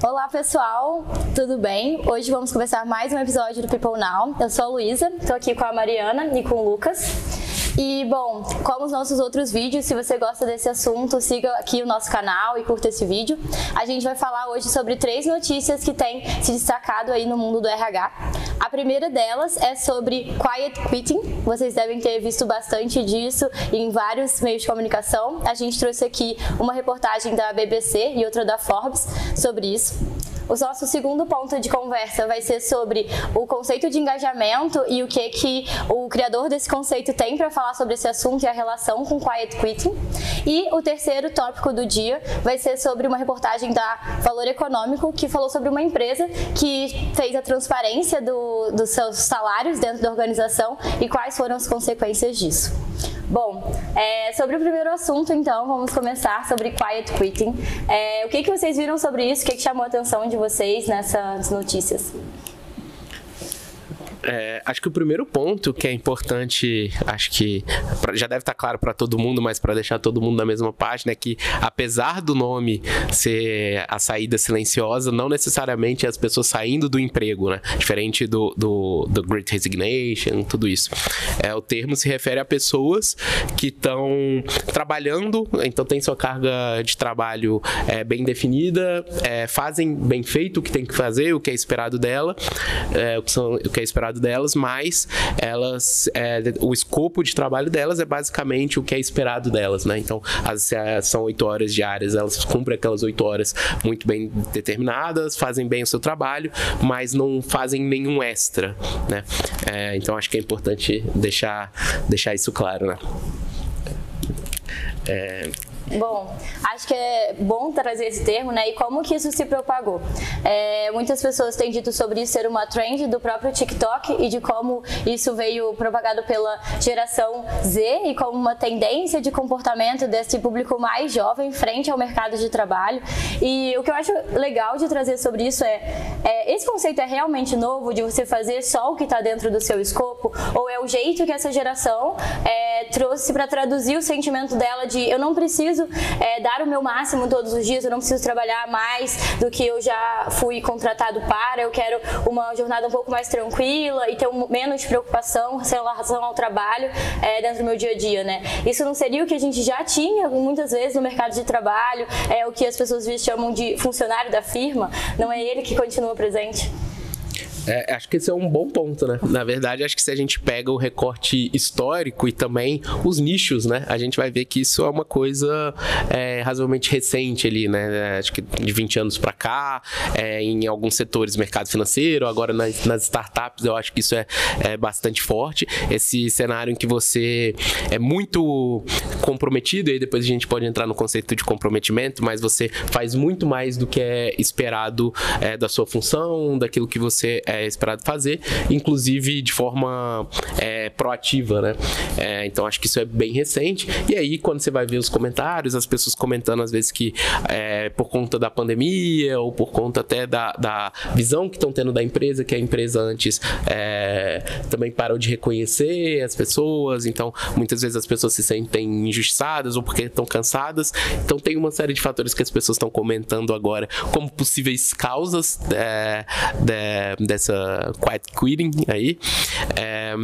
Olá pessoal, tudo bem? Hoje vamos começar mais um episódio do People Now. Eu sou a Luísa, estou aqui com a Mariana e com o Lucas. E bom, como os nossos outros vídeos, se você gosta desse assunto, siga aqui o nosso canal e curta esse vídeo. A gente vai falar hoje sobre três notícias que têm se destacado aí no mundo do RH. A primeira delas é sobre quiet quitting. Vocês devem ter visto bastante disso em vários meios de comunicação. A gente trouxe aqui uma reportagem da BBC e outra da Forbes sobre isso. O nosso segundo ponto de conversa vai ser sobre o conceito de engajamento e o que que o criador desse conceito tem para falar sobre esse assunto e a relação com quiet quitting. E o terceiro tópico do dia vai ser sobre uma reportagem da Valor Econômico que falou sobre uma empresa que fez a transparência do, dos seus salários dentro da organização e quais foram as consequências disso. Bom, é, sobre o primeiro assunto, então, vamos começar sobre quiet quitting. É, o que, que vocês viram sobre isso? O que, que chamou a atenção de vocês nessas notícias? É, acho que o primeiro ponto que é importante, acho que já deve estar claro para todo mundo, mas para deixar todo mundo na mesma página, é que apesar do nome ser a saída silenciosa, não necessariamente é as pessoas saindo do emprego, né? Diferente do, do, do Great Resignation, tudo isso. É, o termo se refere a pessoas que estão trabalhando, então tem sua carga de trabalho é, bem definida, é, fazem bem feito o que tem que fazer, o que é esperado dela, é, o, que são, o que é esperado delas, mas elas, é, o escopo de trabalho delas é basicamente o que é esperado delas, né? Então, as, são oito horas diárias, elas cumprem aquelas oito horas muito bem determinadas, fazem bem o seu trabalho, mas não fazem nenhum extra, né? É, então, acho que é importante deixar, deixar isso claro, né? É, Bom, acho que é bom trazer esse termo, né? E como que isso se propagou? É, muitas pessoas têm dito sobre isso ser uma trend do próprio TikTok e de como isso veio propagado pela geração Z e como uma tendência de comportamento desse público mais jovem frente ao mercado de trabalho. E o que eu acho legal de trazer sobre isso é, é esse conceito é realmente novo de você fazer só o que está dentro do seu escopo ou é o jeito que essa geração é, trouxe para traduzir o sentimento dela de eu não preciso preciso é, dar o meu máximo todos os dias, eu não preciso trabalhar mais do que eu já fui contratado para, eu quero uma jornada um pouco mais tranquila e ter um, menos preocupação em relação ao trabalho é, dentro do meu dia a dia, né? Isso não seria o que a gente já tinha muitas vezes no mercado de trabalho, é o que as pessoas chamam de funcionário da firma, não é ele que continua presente. É, acho que esse é um bom ponto, né? Na verdade, acho que se a gente pega o recorte histórico e também os nichos, né? A gente vai ver que isso é uma coisa é, razoavelmente recente ali, né? Acho que de 20 anos para cá, é, em alguns setores, mercado financeiro, agora nas, nas startups, eu acho que isso é, é bastante forte. Esse cenário em que você é muito comprometido, e aí depois a gente pode entrar no conceito de comprometimento, mas você faz muito mais do que é esperado é, da sua função, daquilo que você é esperado fazer, inclusive de forma é, proativa, né? É, então acho que isso é bem recente. E aí, quando você vai ver os comentários, as pessoas comentando às vezes que é, por conta da pandemia ou por conta até da, da visão que estão tendo da empresa, que a empresa antes é, também parou de reconhecer as pessoas, então muitas vezes as pessoas se sentem injustiçadas ou porque estão cansadas. Então tem uma série de fatores que as pessoas estão comentando agora como possíveis causas é, de, dessa essa quiet quitting aí. É,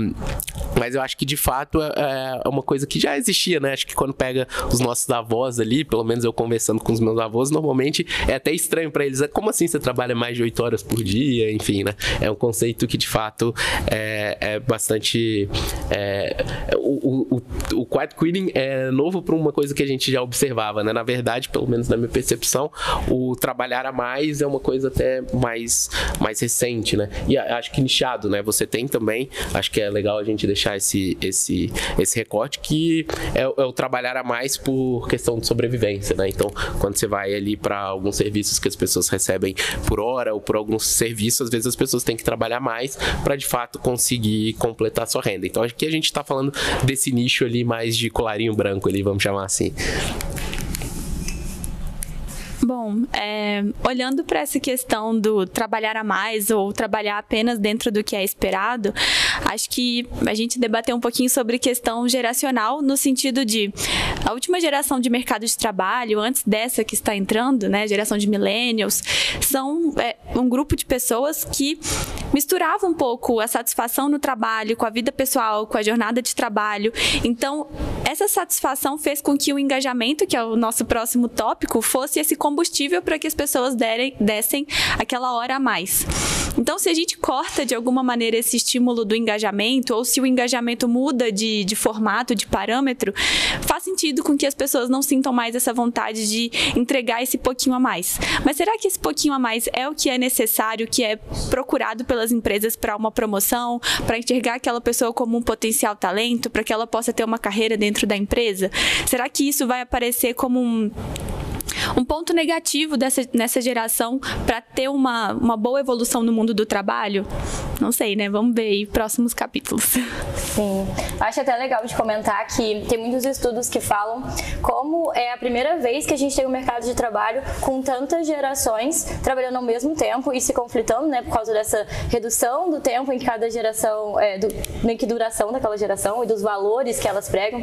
mas eu acho que de fato é, é uma coisa que já existia, né? Acho que quando pega os nossos avós ali, pelo menos eu conversando com os meus avós, normalmente é até estranho para eles. É, como assim você trabalha mais de 8 horas por dia? Enfim, né? É um conceito que de fato é, é bastante. É, o, o, o quiet quitting é novo para uma coisa que a gente já observava, né? Na verdade, pelo menos na minha percepção, o trabalhar a mais é uma coisa até mais, mais recente, né? E acho que nichado, né? Você tem também, acho que é legal a gente deixar esse, esse, esse recorte, que é, é o trabalhar a mais por questão de sobrevivência, né? Então, quando você vai ali para alguns serviços que as pessoas recebem por hora ou por alguns serviços, às vezes as pessoas têm que trabalhar mais para de fato conseguir completar sua renda. Então, aqui a gente está falando desse nicho ali mais de colarinho branco ali, vamos chamar assim. Bom, é, olhando para essa questão do trabalhar a mais ou trabalhar apenas dentro do que é esperado, acho que a gente debateu um pouquinho sobre questão geracional no sentido de a última geração de mercado de trabalho, antes dessa que está entrando, né, geração de millennials, são é, um grupo de pessoas que misturavam um pouco a satisfação no trabalho com a vida pessoal, com a jornada de trabalho. Então, essa satisfação fez com que o engajamento, que é o nosso próximo tópico, fosse esse combustível para que as pessoas derem, dessem aquela hora a mais. Então, se a gente corta de alguma maneira esse estímulo do engajamento, ou se o engajamento muda de, de formato, de parâmetro, faz sentido com que as pessoas não sintam mais essa vontade de entregar esse pouquinho a mais. Mas será que esse pouquinho a mais é o que é necessário, que é procurado pelas empresas para uma promoção, para enxergar aquela pessoa como um potencial talento, para que ela possa ter uma carreira dentro da empresa? Será que isso vai aparecer como um um ponto negativo dessa, nessa geração para ter uma, uma boa evolução no mundo do trabalho? Não sei, né? Vamos ver aí próximos capítulos. Sim. Acho até legal de comentar que tem muitos estudos que falam como é a primeira vez que a gente tem um mercado de trabalho com tantas gerações trabalhando ao mesmo tempo e se conflitando, né? Por causa dessa redução do tempo em cada geração, é, do, em que duração daquela geração e dos valores que elas pregam.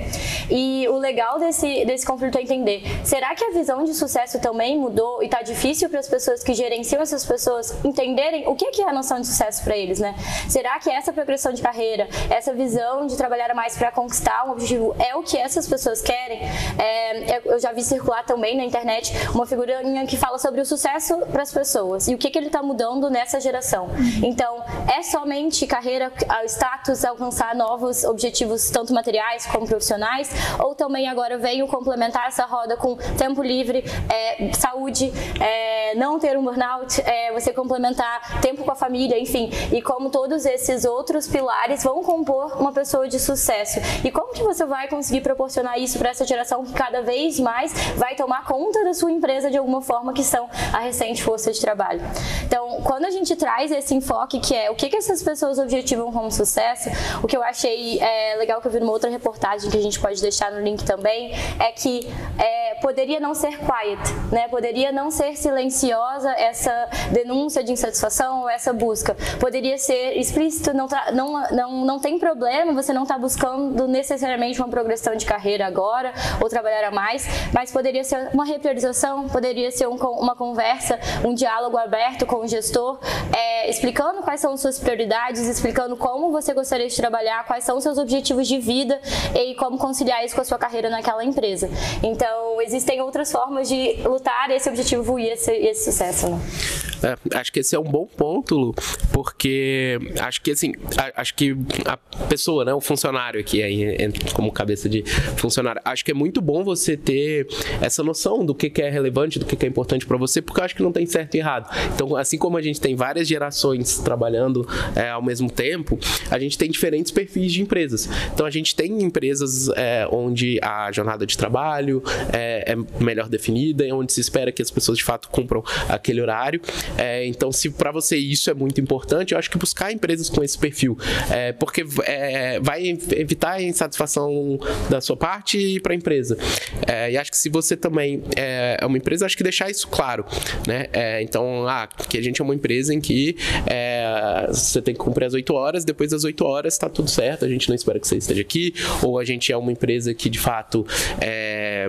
E o legal desse, desse conflito é entender, será que a visão de sucesso também mudou e tá difícil para as pessoas que gerenciam essas pessoas entenderem o que é a noção de sucesso para eles, né? Será que essa progressão de carreira, essa visão de trabalhar mais para conquistar um objetivo é o que essas pessoas querem? É, eu já vi circular também na internet uma figurinha que fala sobre o sucesso para as pessoas e o que, que ele está mudando nessa geração. Então, é somente carreira, status, alcançar novos objetivos, tanto materiais como profissionais, ou também agora venho complementar essa roda com tempo livre, é, saúde, é, não ter um burnout, é, você complementar tempo com a família, enfim, e como todos esses outros pilares vão compor uma pessoa de sucesso. E como que você vai conseguir proporcionar isso para essa geração que cada vez mais vai tomar conta da sua empresa de alguma forma, que são a recente força de trabalho. Então, quando a gente traz esse enfoque que é o que, que essas pessoas objetivam como sucesso, o que eu achei é, legal que eu vi numa outra reportagem que a gente pode deixar no link também, é que é, poderia não ser quiet, né? Poderia não ser silenciosa essa denúncia de insatisfação ou essa busca. Poderia ser explícito, não, não, não, não tem problema, você não está buscando necessariamente uma progressão de carreira agora ou trabalhar a mais, mas poderia ser uma repriorização, poderia ser um, uma conversa, um diálogo aberto com o gestor, é, explicando quais são suas prioridades, explicando como você gostaria de trabalhar, quais são seus objetivos de vida e como conciliar isso com a sua carreira naquela empresa. Então, existem outras formas de lutar esse objetivo e esse, esse sucesso, né? É, acho que esse é um bom ponto, Lu, porque acho que assim, acho que a pessoa, né, o funcionário aqui aí como cabeça de funcionário, acho que é muito bom você ter essa noção do que, que é relevante, do que, que é importante para você, porque eu acho que não tem certo e errado. Então, assim como a gente tem várias gerações trabalhando é, ao mesmo tempo, a gente tem diferentes perfis de empresas. Então, a gente tem empresas é, onde a jornada de trabalho é, é melhor definida, onde se espera que as pessoas de fato cumpram aquele horário. É, então, se para você isso é muito importante, eu acho que buscar empresas com esse perfil, é, porque é, vai evitar a insatisfação da sua parte e para a empresa. É, e acho que se você também é, é uma empresa, acho que deixar isso claro, né? É, então, ah, que a gente é uma empresa em que você tem que cumprir as 8 horas, depois das 8 horas está tudo certo, a gente não espera que você esteja aqui, ou a gente é uma empresa que de fato é,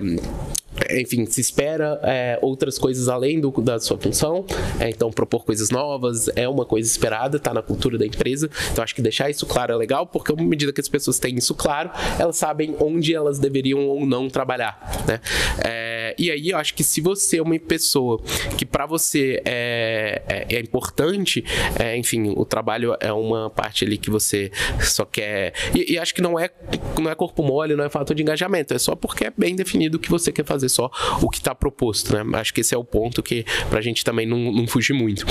enfim, se espera é, outras coisas além do, da sua função, é, então propor coisas novas é uma coisa esperada, está na cultura da empresa, então acho que deixar isso claro é legal, porque à medida que as pessoas têm isso claro, elas sabem onde elas deveriam ou não trabalhar, né? É, e aí eu acho que se você é uma pessoa que para você é, é, é importante, é, enfim, o trabalho é uma parte ali que você só quer, e, e acho que não é, não é corpo mole, não é fato de engajamento, é só porque é bem definido que você quer fazer só o que está proposto, né? Acho que esse é o ponto que para a gente também não, não fugir muito.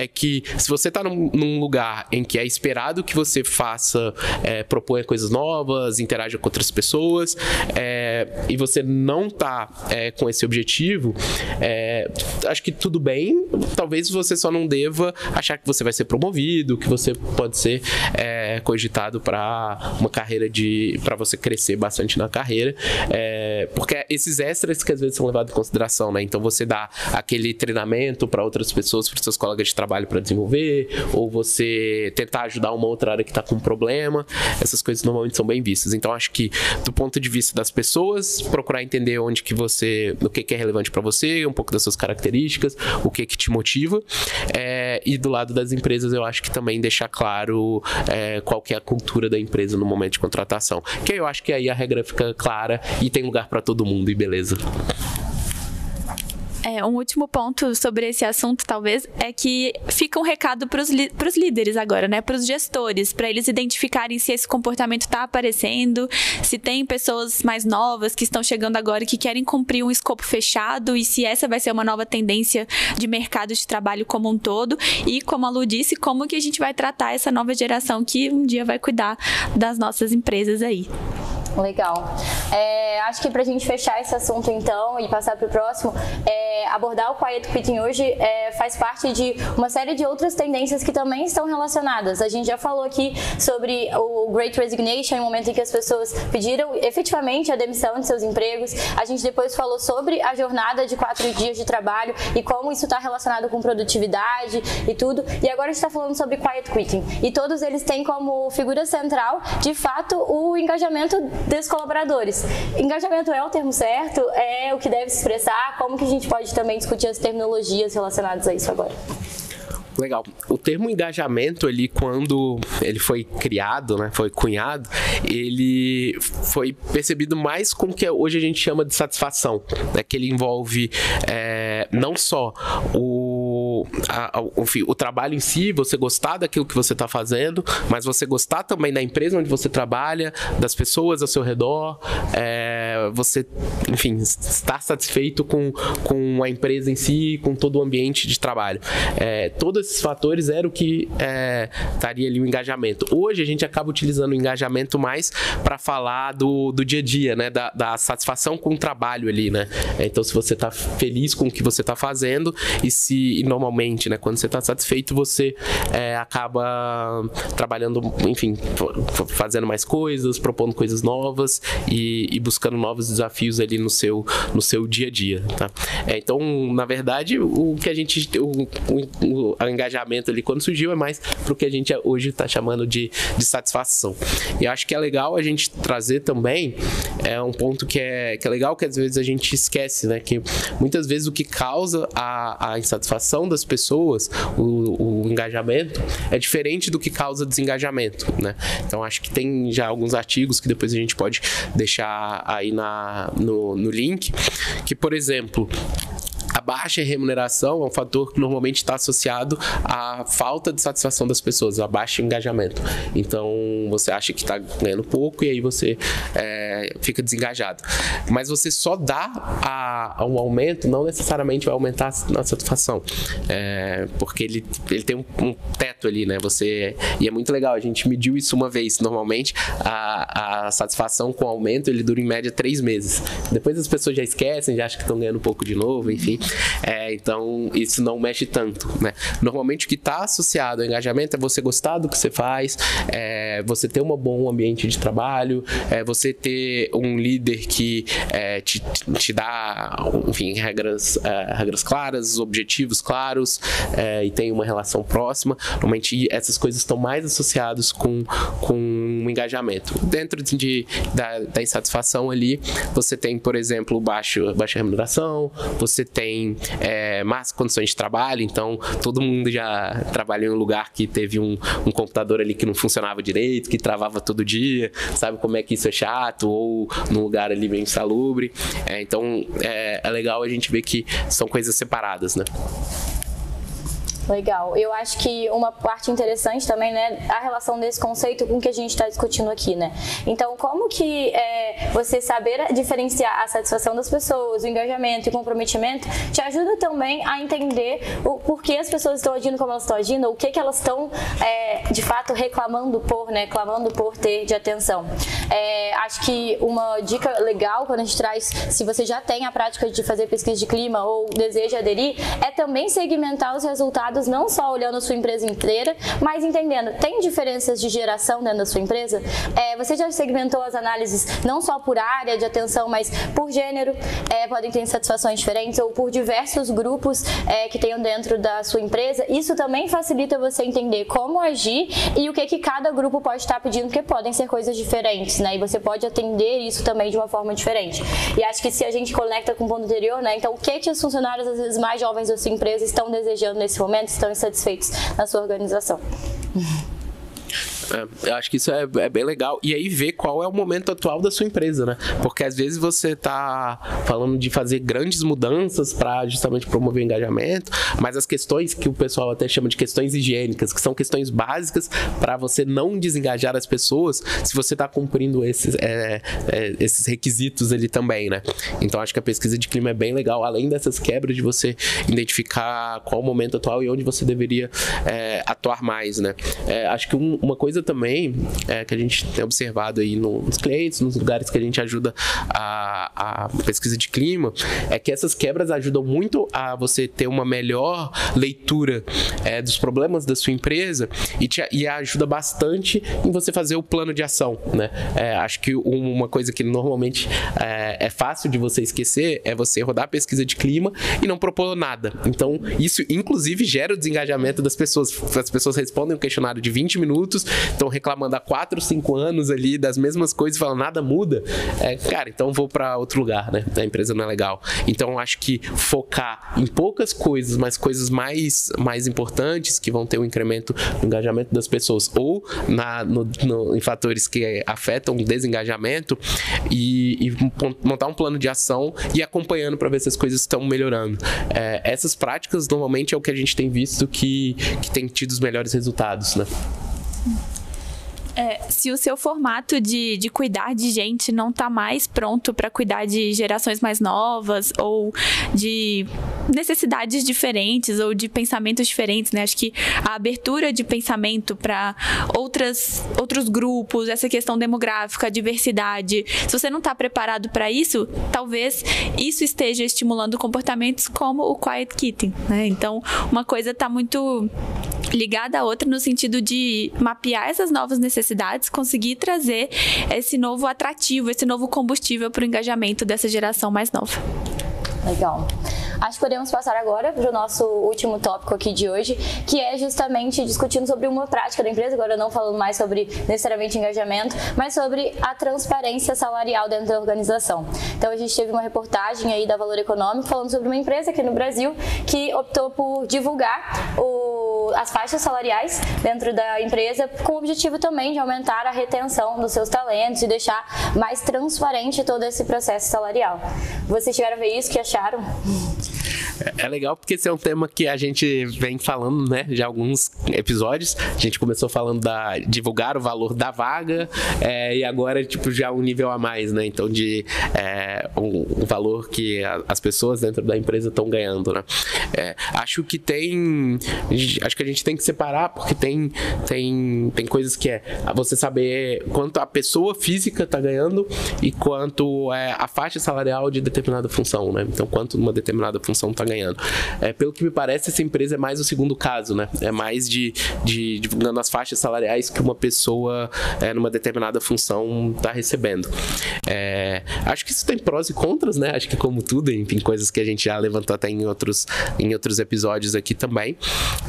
É, que se você está num, num, lugar em que é esperado que você faça, é, proponha coisas novas, interaja com outras pessoas, é, e você não está é, com esse objetivo, é, acho que tudo bem. Talvez você só não deva achar que você vai ser promovido, que você pode ser é cogitado para uma carreira de para você crescer bastante na carreira, é, porque esses extras que às vezes são levados em consideração, né? Então você dá aquele treinamento para outras pessoas, para seus colegas de trabalho para desenvolver, ou você tentar ajudar uma outra área que está com um problema, essas coisas normalmente são bem vistas. Então acho que do ponto de vista das pessoas, procurar entender onde que você, o que, que é relevante para você, um pouco das suas características, o que que te motiva, é, e do lado das empresas eu acho que também deixar claro é, qual que é a cultura da empresa no momento de contratação, que eu acho que aí a regra fica clara e tem lugar para todo mundo e beleza. É, um último ponto sobre esse assunto, talvez, é que fica um recado para os líderes agora, né? Para os gestores, para eles identificarem se esse comportamento está aparecendo, se tem pessoas mais novas que estão chegando agora que querem cumprir um escopo fechado e se essa vai ser uma nova tendência de mercado de trabalho como um todo. E, como a Lu disse, como que a gente vai tratar essa nova geração que um dia vai cuidar das nossas empresas aí. Legal. É, acho que para a gente fechar esse assunto então e passar para o próximo, é, abordar o Quiet Quitting hoje é, faz parte de uma série de outras tendências que também estão relacionadas. A gente já falou aqui sobre o Great Resignation, o momento em que as pessoas pediram efetivamente a demissão de seus empregos. A gente depois falou sobre a jornada de quatro dias de trabalho e como isso está relacionado com produtividade e tudo. E agora a gente está falando sobre Quiet Quitting. E todos eles têm como figura central, de fato, o engajamento dos colaboradores. Engajamento é o termo certo? É o que deve se expressar? Como que a gente pode também discutir as terminologias relacionadas a isso agora? Legal. O termo engajamento ali, quando ele foi criado, né, foi cunhado, ele foi percebido mais como que hoje a gente chama de satisfação, né, que ele envolve é, não só o, a, enfim, o trabalho em si, você gostar daquilo que você está fazendo, mas você gostar também da empresa onde você trabalha, das pessoas ao seu redor, é, você, enfim, estar satisfeito com, com a empresa em si, com todo o ambiente de trabalho. É, todos esses fatores era o que é, estaria ali o engajamento. Hoje a gente acaba utilizando o engajamento mais para falar do, do dia a dia, né? Da, da, satisfação com o trabalho ali, né? Então, se você está feliz com o que você está fazendo e se e normalmente, né? Quando você está satisfeito, você é, acaba trabalhando, enfim, fazendo mais coisas, propondo coisas novas e, e, buscando novos desafios ali no seu, no seu dia a dia, tá? É, então, na verdade, o que a gente, o, o, o engajamento ali quando surgiu é mais pro que a gente hoje está chamando de, de satisfação. E acho que é legal a gente trazer também é um ponto que é, que é legal que às vezes a gente esquece, né? Que muitas vezes o que causa a, a insatisfação das pessoas, o, o engajamento, é diferente do que causa desengajamento, né? Então acho que tem já alguns artigos que depois a gente pode deixar aí na, no, no link, que por exemplo, baixa remuneração é um fator que normalmente está associado à falta de satisfação das pessoas, a baixo engajamento. Então você acha que está ganhando pouco e aí você é, fica desengajado. Mas você só dá a, a, um aumento, não necessariamente vai aumentar a satisfação, é, porque ele, ele tem um, um, teto ali, né? Você e é muito legal. A gente mediu isso uma vez. Normalmente a, a satisfação com aumento ele dura em média três meses. Depois as pessoas já esquecem, já acham que estão ganhando pouco de novo, enfim. É, então, isso não mexe tanto, né? Normalmente, o que está associado ao engajamento é você gostar do que você faz, é, você ter um bom ambiente de trabalho, é, você ter um líder que é, te, te dá, enfim, regras, é, regras claras, objetivos claros é, e tem uma relação próxima. Normalmente, essas coisas estão mais associadas com, com um engajamento. Dentro de, da, da insatisfação ali, você tem, por exemplo, baixo, baixa remuneração, você tem tem é, más condições de trabalho, então todo mundo já trabalhou em um lugar que teve um, um computador ali que não funcionava direito, que travava todo dia, sabe como é que isso é chato, ou num lugar ali bem insalubre. É, então é, é legal a gente ver que são coisas separadas, né? Legal. Eu acho que uma parte interessante também, né, a relação desse conceito com o que a gente está discutindo aqui, né? Então, como que é, você saber diferenciar a satisfação das pessoas, o engajamento e o comprometimento, te ajuda também a entender o porquê as pessoas estão agindo como elas estão agindo, o que que elas estão, é, de fato, reclamando por, né, clamando por ter de atenção. É, acho que uma dica legal quando a gente traz, se você já tem a prática de fazer pesquisa de clima ou deseja aderir, é também segmentar os resultados não só olhando a sua empresa inteira, mas entendendo, tem diferenças de geração dentro da sua empresa? É, você já segmentou as análises não só por área de atenção, mas por gênero, é, podem ter satisfações diferentes, ou por diversos grupos é, que tenham dentro da sua empresa. Isso também facilita você entender como agir e o que, que cada grupo pode estar pedindo, porque podem ser coisas diferentes, né? E você pode atender isso também de uma forma diferente. E acho que se a gente conecta com o ponto anterior, né? Então, o que, que os funcionários, às vezes, mais jovens da sua empresa estão desejando nesse momento, estão insatisfeitos na sua organização? É, eu acho que isso é, é, bem legal. E aí ver qual é o momento atual da sua empresa, né? Porque às vezes você tá falando de fazer grandes mudanças para justamente promover engajamento, mas as questões que o pessoal até chama de questões higiênicas, que são questões básicas para você não desengajar as pessoas, se você está cumprindo esses, é, é, esses requisitos ali também, né? Então acho que a pesquisa de clima é bem legal, além dessas quebras de você identificar qual o momento atual e onde você deveria é, atuar mais, né? É, acho que um, uma coisa coisa também é, que a gente tem observado aí nos clientes, nos lugares que a gente ajuda a, a pesquisa de clima, é que essas quebras ajudam muito a você ter uma melhor leitura é, dos problemas da sua empresa e, te, e ajuda bastante em você fazer o plano de ação, né? É, acho que uma coisa que normalmente é, é fácil de você esquecer é você rodar a pesquisa de clima e não propor nada. Então, isso inclusive gera o desengajamento das pessoas. As pessoas respondem um questionário de 20 minutos, estão reclamando há 4, 5 anos ali das mesmas coisas e falam nada muda, é, cara, então vou para outro lugar, né? A empresa não é legal. Então acho que focar em poucas coisas, mas coisas mais, mais importantes que vão ter um incremento no engajamento das pessoas ou na, no, no, em fatores que afetam o desengajamento e, e, montar um plano de ação e acompanhando para ver se as coisas estão melhorando. É, essas práticas normalmente é o que a gente tem visto que, que tem tido os melhores resultados, né? É, se o seu formato de, de cuidar de gente não está mais pronto para cuidar de gerações mais novas ou de necessidades diferentes ou de pensamentos diferentes, né? Acho que a abertura de pensamento para outras outros grupos, essa questão demográfica, diversidade, se você não está preparado para isso, talvez isso esteja estimulando comportamentos como o quiet quitting, né? Então, uma coisa está muito ligada à outra no sentido de mapear essas novas necessidades, conseguir trazer esse novo atrativo, esse novo combustível para o engajamento dessa geração mais nova. Legal. Acho que podemos passar agora para o nosso último tópico aqui de hoje, que é justamente discutindo sobre uma prática da empresa, agora não falando mais sobre necessariamente engajamento, mas sobre a transparência salarial dentro da organização. Então a gente teve uma reportagem aí da Valor Econômico falando sobre uma empresa aqui no Brasil que optou por divulgar o, as faixas salariais dentro da empresa com o objetivo também de aumentar a retenção dos seus talentos e deixar mais transparente todo esse processo salarial. Vocês tiveram a ver isso? que acharam? É legal porque esse é um tema que a gente vem falando, né, de alguns episódios. A gente começou falando da divulgar o valor da vaga é, e agora tipo já um nível a mais, né? Então de é, um, um, valor que a, as pessoas dentro da empresa estão ganhando, né? É, acho que tem, acho que a gente tem que separar porque tem tem tem coisas que é você saber quanto a pessoa física está ganhando e quanto é a faixa salarial de determinada função, né? Então quanto uma determinada função está ganhando. É, pelo que me parece, essa empresa é mais o segundo caso, né? É mais de, de divulgando as faixas salariais que uma pessoa é, numa determinada função está recebendo. É, acho que isso tem prós e contras, né? Acho que como tudo, enfim, coisas que a gente já levantou até em outros, em outros episódios aqui também.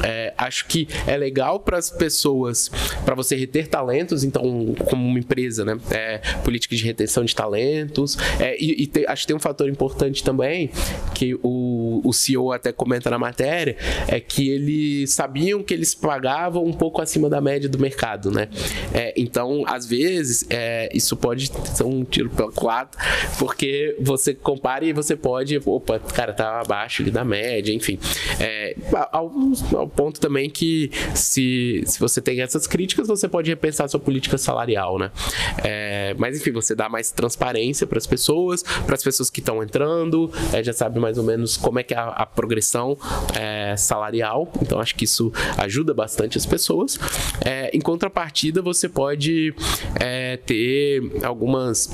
É, acho que é legal para as pessoas, para você reter talentos, então, como uma empresa, né? É, política de retenção de talentos. É, e, e te, acho que tem um fator importante também que o, o CEO até comenta na matéria, é que eles sabiam que eles pagavam um pouco acima da média do mercado, né? É, então, às vezes, é, isso pode ser um tiro pelo quadro, porque você compara e você pode, opa, cara, tá abaixo da média, enfim. É, ao, ao, ponto também que se, se você tem essas críticas, você pode repensar sua política salarial, né? É, mas enfim, você dá mais transparência para as pessoas, para as pessoas que estão entrando, é, já sabe mais ou menos como é que é a, a progressão é, salarial, então acho que isso ajuda bastante as pessoas. É, em contrapartida, você pode é, ter algumas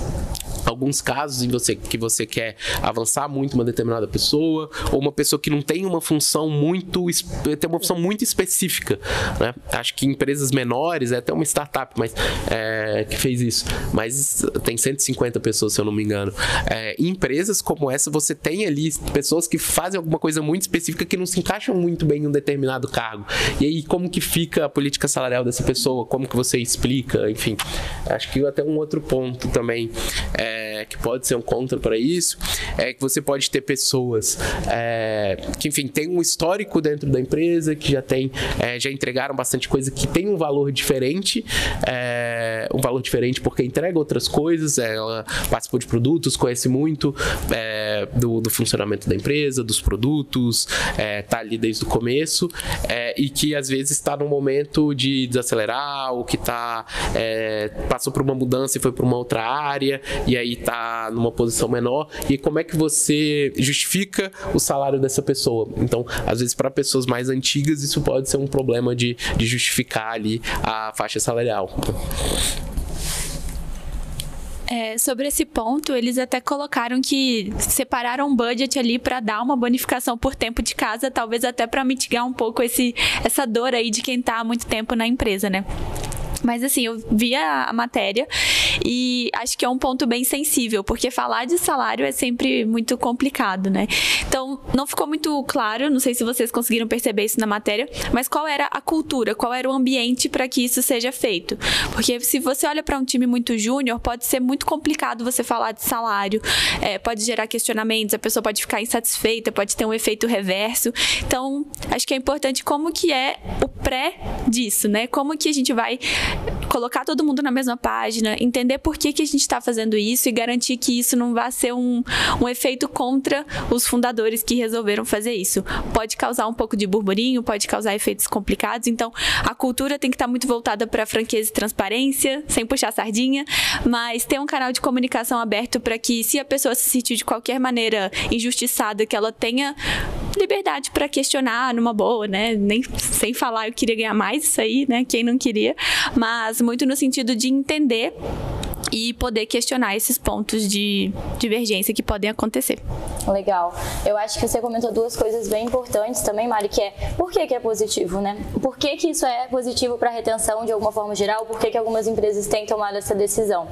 alguns casos em você que você quer avançar muito uma determinada pessoa ou uma pessoa que não tem uma função muito tem uma função muito específica, né? Acho que empresas menores, é até uma startup, mas é, que fez isso, mas tem 150 pessoas se eu não me engano. É, em empresas como essa você tem ali pessoas que fazem alguma coisa muito específica que não se encaixam muito bem em um determinado cargo. E aí como que fica a política salarial dessa pessoa? Como que você explica? Enfim, acho que até um outro ponto também é, eh, que pode ser um contra para isso é que você pode ter pessoas é, que, enfim, tem um histórico dentro da empresa, que já tem, é, já entregaram bastante coisa que tem um valor diferente, é, um valor diferente porque entrega outras coisas, ela participou de produtos, conhece muito é, do, do, funcionamento da empresa, dos produtos, é, tá ali desde o começo é, e que às vezes está num momento de desacelerar ou que tá passou por uma mudança e foi para uma outra área e aí tá numa posição menor e como é que você justifica o salário dessa pessoa? Então, às vezes para pessoas mais antigas isso pode ser um problema de, de justificar ali a faixa salarial. É, sobre esse ponto, eles até colocaram que separaram um budget ali para dar uma bonificação por tempo de casa, talvez até para mitigar um pouco esse, essa dor aí de quem está há muito tempo na empresa, né? Mas assim, eu vi a, matéria e acho que é um ponto bem sensível, porque falar de salário é sempre muito complicado, né? Então, não ficou muito claro, não sei se vocês conseguiram perceber isso na matéria, mas qual era a cultura, qual era o ambiente para que isso seja feito? Porque se você olha para um time muito júnior, pode ser muito complicado você falar de salário, é, pode gerar questionamentos, a pessoa pode ficar insatisfeita, pode ter um efeito reverso. Então, acho que é importante como que é o pré disso, né? Como que a gente vai colocar todo mundo na mesma página, entender por que, que a gente está fazendo isso e garantir que isso não vá ser um, um efeito contra os fundadores que resolveram fazer isso. Pode causar um pouco de burburinho, pode causar efeitos complicados, então a cultura tem que estar tá muito voltada para franqueza e transparência, sem puxar sardinha, mas ter um canal de comunicação aberto para que, se a pessoa se sentir de qualquer maneira injustiçada, que ela tenha liberdade para questionar numa boa, né? Nem sem falar eu queria ganhar mais isso aí, né? Quem não queria, mas muito no sentido de entender e poder questionar esses pontos de divergência que podem acontecer. Legal. Eu acho que você comentou duas coisas bem importantes também, Mari, que é por que, que é positivo, né? Por que, que isso é positivo para a retenção de alguma forma geral? Por que, que algumas empresas têm tomado essa decisão?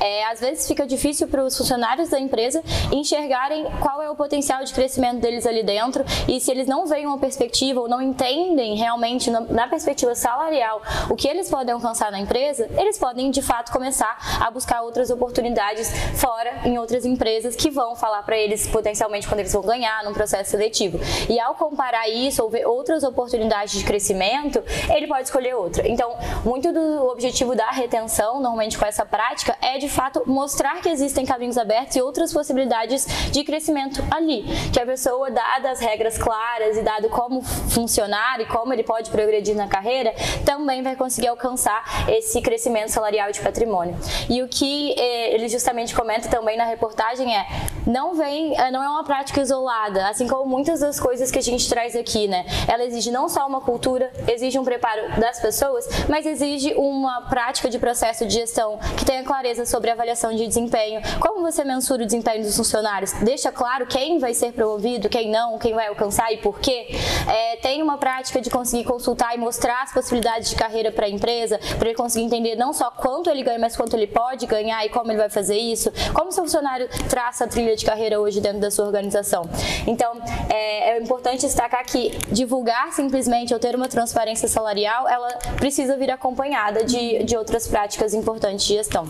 É, às vezes fica difícil para os funcionários da empresa enxergarem qual é o potencial de crescimento deles ali dentro e se eles não veem uma perspectiva ou não entendem realmente na perspectiva salarial o que eles podem alcançar na empresa, eles podem de fato começar a buscar outras oportunidades fora em outras empresas que vão falar para eles potencialmente quando eles vão ganhar num processo seletivo. E ao comparar isso ou ver outras oportunidades de crescimento, ele pode escolher outra. Então, muito do objetivo da retenção, normalmente com essa prática, é de fato mostrar que existem caminhos abertos e outras possibilidades de crescimento ali. Que a pessoa, dadas as regras claras e dado como funcionar e como ele pode progredir na carreira, também vai conseguir alcançar esse crescimento salarial de patrimônio. E o que eh, ele justamente comenta também na reportagem é não vem, eh, não é uma prática isolada, assim como muitas das coisas que a gente traz aqui, né? Ela exige não só uma cultura, exige um preparo das pessoas, mas exige uma prática de processo de gestão que tenha clareza sobre avaliação de desempenho. Como você mensura o desempenho dos funcionários? Deixa claro quem vai ser promovido, quem não, quem vai alcançar e por quê. É, tem uma prática de conseguir consultar e mostrar as possibilidades de carreira para a empresa, para ele conseguir entender não só quanto ele ganha, mas quanto ele pode pode ganhar e como ele vai fazer isso, como seu funcionário traça a trilha de carreira hoje dentro da sua organização. Então, é, é importante destacar que divulgar simplesmente ou ter uma transparência salarial, ela precisa vir acompanhada de, de outras práticas importantes de gestão.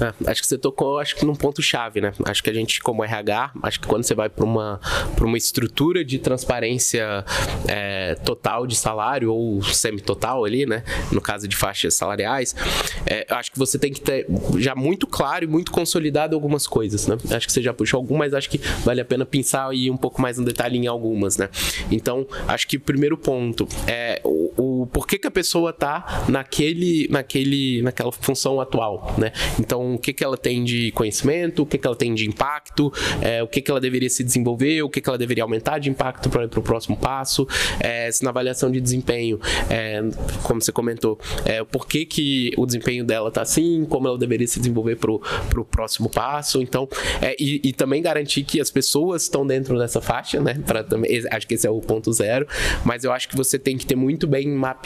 É, acho que você tocou, acho que num ponto chave, né? Acho que a gente, como RH, acho que quando você vai para uma, uma estrutura de transparência é, total de salário ou semi-total ali, né? No caso de faixas salariais, é, acho que você tem que ter já muito claro e muito consolidado algumas coisas, né? Acho que você já puxou algumas, mas acho que vale a pena pensar e ir um pouco mais no detalhe em algumas, né? Então, acho que o primeiro ponto é o porquê que a pessoa tá naquele, naquele, naquela função atual, né? Então, o que, que ela tem de conhecimento, o que, que ela tem de impacto, é, o que, que ela deveria se desenvolver, o que, que ela deveria aumentar de impacto para o próximo passo, é, se na avaliação de desempenho, é, como você comentou, é, por que, que o desempenho dela tá assim, como ela deveria se desenvolver para o próximo passo. Então, é, e, e, também garantir que as pessoas estão dentro dessa faixa, né? Pra, acho que esse é o ponto zero, mas eu acho que você tem que ter muito bem mapeado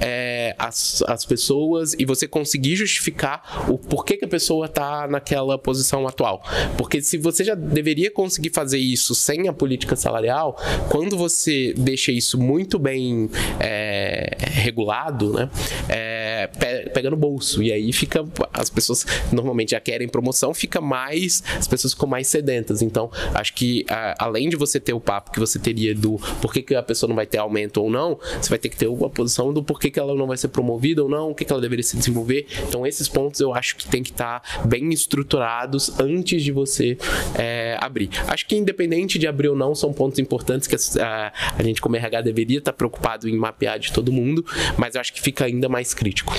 é, as, as pessoas e você conseguir justificar o porquê que a pessoa está naquela posição atual. Porque se você já deveria conseguir fazer isso sem a política salarial, quando você deixa isso muito bem é, regulado, né? É, pega no bolso. E aí fica. As pessoas normalmente já querem promoção, fica mais. As pessoas ficam mais sedentas. Então, acho que além de você ter o papo que você teria do porquê que a pessoa não vai ter aumento ou não, você vai ter que ter uma posição do porquê que ela não vai ser promovida ou não, o que, que ela deveria se desenvolver. Então, esses pontos eu acho que tem que estar tá bem estruturados antes de você é, abrir. Acho que independente de abrir ou não, são pontos importantes que a, a gente, como RH, deveria estar tá preocupado em mapear de todo mundo, mas eu acho que fica ainda mais crítico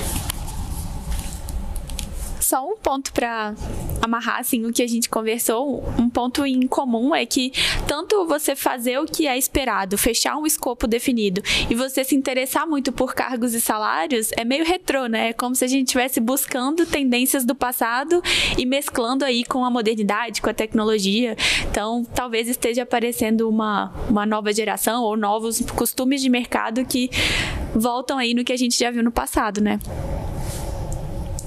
só um ponto para amarrar assim o que a gente conversou, um ponto em comum é que tanto você fazer o que é esperado, fechar um escopo definido e você se interessar muito por cargos e salários é meio retrô, né? É como se a gente estivesse buscando tendências do passado e mesclando aí com a modernidade, com a tecnologia. Então, talvez esteja aparecendo uma, uma nova geração ou novos costumes de mercado que voltam aí no que a gente já viu no passado, né?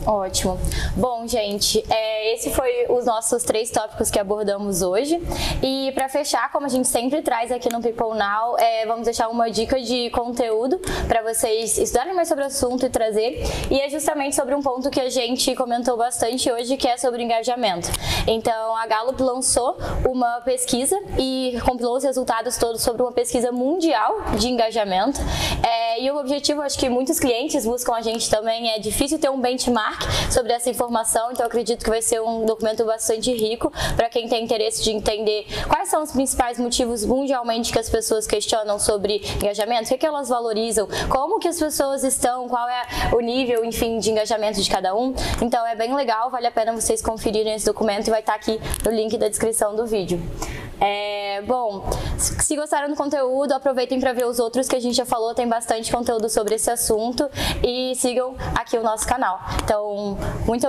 Ótimo. Bom, gente, é, esse foi os nossos três tópicos que abordamos hoje. E para fechar, como a gente sempre traz aqui no People Now, é, vamos deixar uma dica de conteúdo para vocês estudarem mais sobre o assunto e trazer. E é justamente sobre um ponto que a gente comentou bastante hoje, que é sobre engajamento. Então, a Gallup lançou uma pesquisa e compilou os resultados todos sobre uma pesquisa mundial de engajamento. É, e o objetivo, acho que muitos clientes buscam a gente também, é difícil ter um benchmark sobre essa informação, então acredito que vai ser um documento bastante rico para quem tem interesse de entender quais são os principais motivos mundialmente que as pessoas questionam sobre engajamento, o que, é que elas valorizam, como que as pessoas estão, qual é o nível, enfim, de engajamento de cada um. Então é bem legal, vale a pena vocês conferirem esse documento e vai estar aqui no link da descrição do vídeo. É, bom, se gostaram do conteúdo, aproveitem para ver os outros que a gente já falou, tem bastante conteúdo sobre esse assunto e sigam aqui o nosso canal. Então, muito